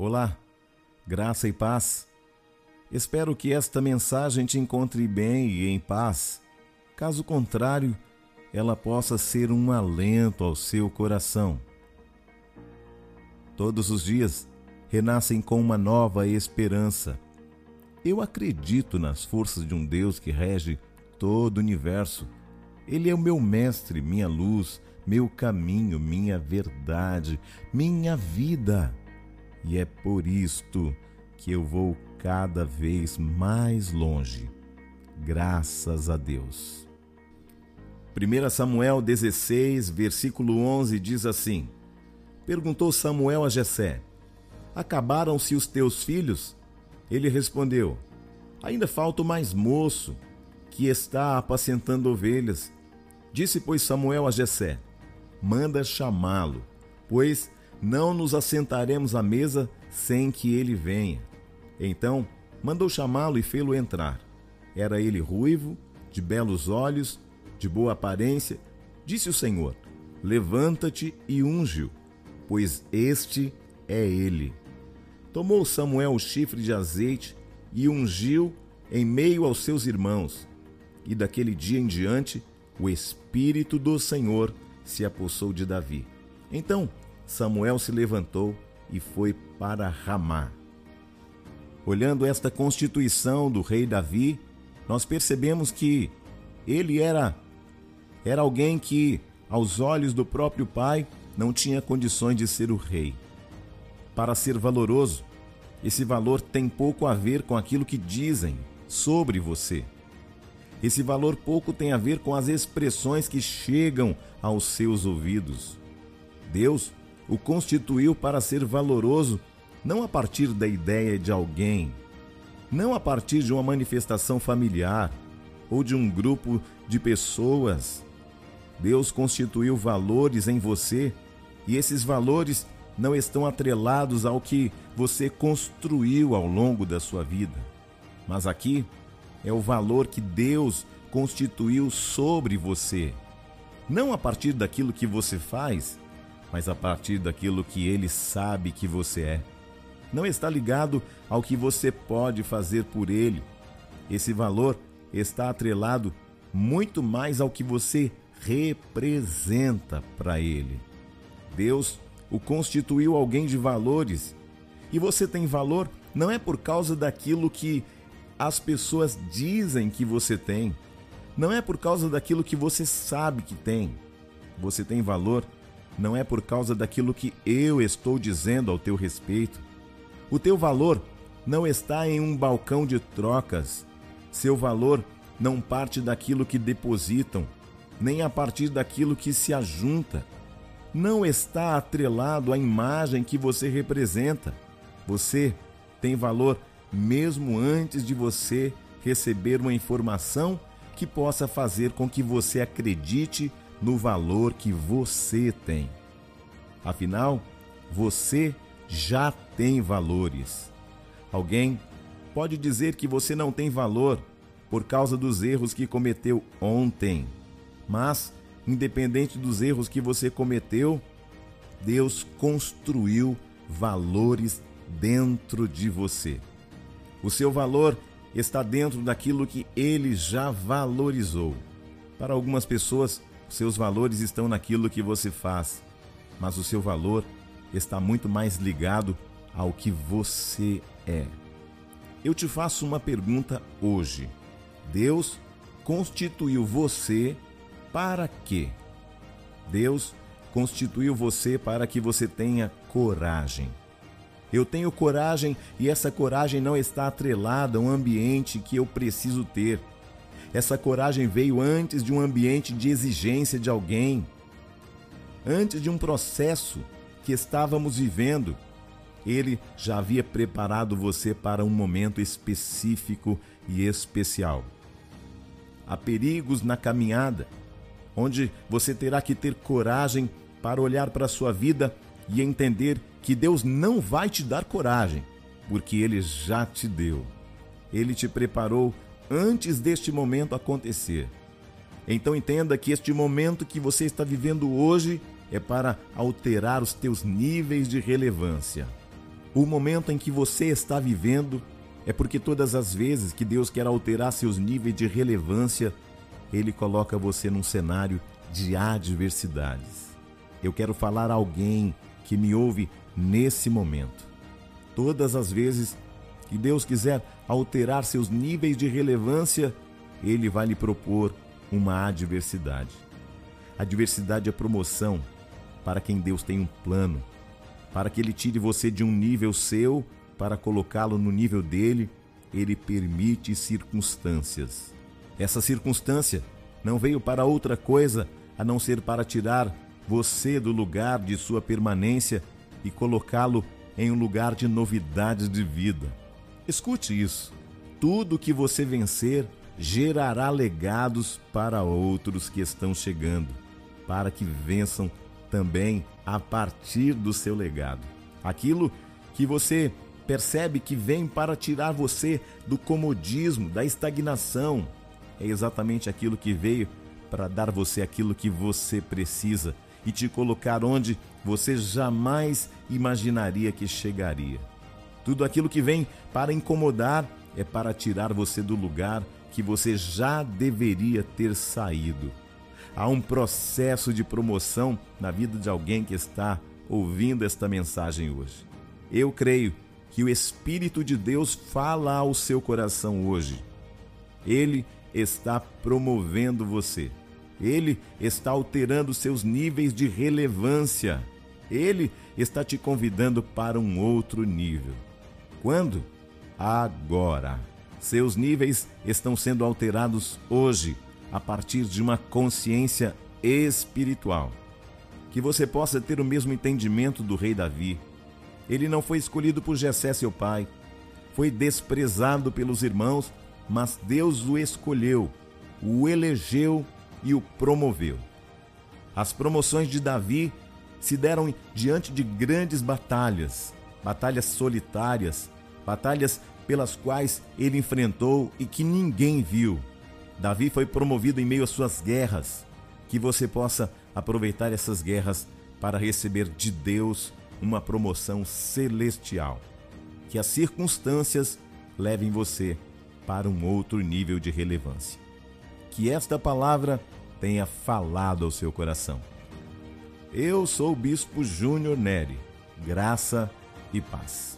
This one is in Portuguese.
Olá, graça e paz. Espero que esta mensagem te encontre bem e em paz. Caso contrário, ela possa ser um alento ao seu coração. Todos os dias renascem com uma nova esperança. Eu acredito nas forças de um Deus que rege todo o universo. Ele é o meu mestre, minha luz, meu caminho, minha verdade, minha vida. E é por isto que eu vou cada vez mais longe. Graças a Deus. 1 Samuel 16, versículo 11 diz assim: Perguntou Samuel a Jessé: Acabaram-se os teus filhos? Ele respondeu: Ainda falta o mais moço, que está apacentando ovelhas. Disse, pois, Samuel a Jessé: Manda chamá-lo, pois não nos assentaremos à mesa sem que ele venha. Então mandou chamá-lo e fê-lo entrar. Era ele ruivo, de belos olhos, de boa aparência. Disse o Senhor: Levanta-te e unge-o, pois este é ele. Tomou Samuel o chifre de azeite e ungiu em meio aos seus irmãos. E daquele dia em diante, o Espírito do Senhor se apossou de Davi. Então Samuel se levantou e foi para Ramá. Olhando esta constituição do rei Davi, nós percebemos que ele era era alguém que, aos olhos do próprio pai, não tinha condições de ser o rei. Para ser valoroso, esse valor tem pouco a ver com aquilo que dizem sobre você. Esse valor pouco tem a ver com as expressões que chegam aos seus ouvidos. Deus o constituiu para ser valoroso não a partir da ideia de alguém, não a partir de uma manifestação familiar ou de um grupo de pessoas. Deus constituiu valores em você e esses valores não estão atrelados ao que você construiu ao longo da sua vida. Mas aqui é o valor que Deus constituiu sobre você, não a partir daquilo que você faz, mas a partir daquilo que ele sabe que você é. Não está ligado ao que você pode fazer por ele. Esse valor está atrelado muito mais ao que você representa para ele. Deus o constituiu alguém de valores. E você tem valor não é por causa daquilo que as pessoas dizem que você tem. Não é por causa daquilo que você sabe que tem. Você tem valor não é por causa daquilo que eu estou dizendo ao teu respeito. O teu valor não está em um balcão de trocas. Seu valor não parte daquilo que depositam, nem a partir daquilo que se ajunta. Não está atrelado à imagem que você representa. Você tem valor mesmo antes de você receber uma informação que possa fazer com que você acredite no valor que você tem. Afinal, você já tem valores. Alguém pode dizer que você não tem valor por causa dos erros que cometeu ontem, mas, independente dos erros que você cometeu, Deus construiu valores dentro de você. O seu valor está dentro daquilo que ele já valorizou. Para algumas pessoas, seus valores estão naquilo que você faz, mas o seu valor está muito mais ligado ao que você é. Eu te faço uma pergunta hoje. Deus constituiu você para quê? Deus constituiu você para que você tenha coragem. Eu tenho coragem e essa coragem não está atrelada a um ambiente que eu preciso ter. Essa coragem veio antes de um ambiente de exigência de alguém, antes de um processo que estávamos vivendo. Ele já havia preparado você para um momento específico e especial. Há perigos na caminhada, onde você terá que ter coragem para olhar para a sua vida e entender que Deus não vai te dar coragem, porque Ele já te deu. Ele te preparou antes deste momento acontecer. Então entenda que este momento que você está vivendo hoje é para alterar os teus níveis de relevância. o momento em que você está vivendo é porque todas as vezes que Deus quer alterar seus níveis de relevância, Ele coloca você num cenário de adversidades. Eu quero falar a alguém que me ouve nesse momento. Todas as vezes que Deus quiser alterar seus níveis de relevância, Ele vai lhe propor uma adversidade. Adversidade é promoção para quem Deus tem um plano, para que Ele tire você de um nível seu para colocá-lo no nível dele, Ele permite circunstâncias. Essa circunstância não veio para outra coisa a não ser para tirar você do lugar de sua permanência e colocá-lo em um lugar de novidades de vida. Escute isso. Tudo que você vencer gerará legados para outros que estão chegando, para que vençam também a partir do seu legado. Aquilo que você percebe que vem para tirar você do comodismo, da estagnação, é exatamente aquilo que veio para dar você aquilo que você precisa e te colocar onde você jamais imaginaria que chegaria. Tudo aquilo que vem para incomodar é para tirar você do lugar que você já deveria ter saído. Há um processo de promoção na vida de alguém que está ouvindo esta mensagem hoje. Eu creio que o Espírito de Deus fala ao seu coração hoje. Ele está promovendo você. Ele está alterando seus níveis de relevância. Ele está te convidando para um outro nível. Quando? Agora. Seus níveis estão sendo alterados hoje, a partir de uma consciência espiritual. Que você possa ter o mesmo entendimento do rei Davi. Ele não foi escolhido por Jessé, seu pai. Foi desprezado pelos irmãos, mas Deus o escolheu, o elegeu e o promoveu. As promoções de Davi se deram diante de grandes batalhas, batalhas solitárias, batalhas pelas quais ele enfrentou e que ninguém viu. Davi foi promovido em meio às suas guerras. Que você possa aproveitar essas guerras para receber de Deus uma promoção celestial. Que as circunstâncias levem você para um outro nível de relevância. Que esta palavra tenha falado ao seu coração. Eu sou o Bispo Júnior Neri. Graça e paz.